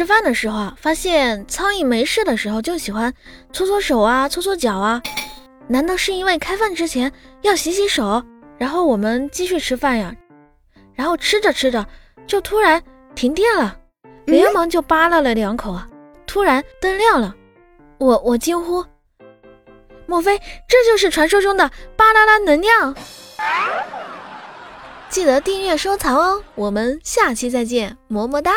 吃饭的时候啊，发现苍蝇没事的时候就喜欢搓搓手啊，搓搓脚啊，难道是因为开饭之前要洗洗手，然后我们继续吃饭呀，然后吃着吃着就突然停电了，连忙就扒拉了两口啊，突然灯亮了。我我惊呼。莫非这就是传说中的巴啦啦能量？记得订阅收藏哦，我们下期再见，么么哒。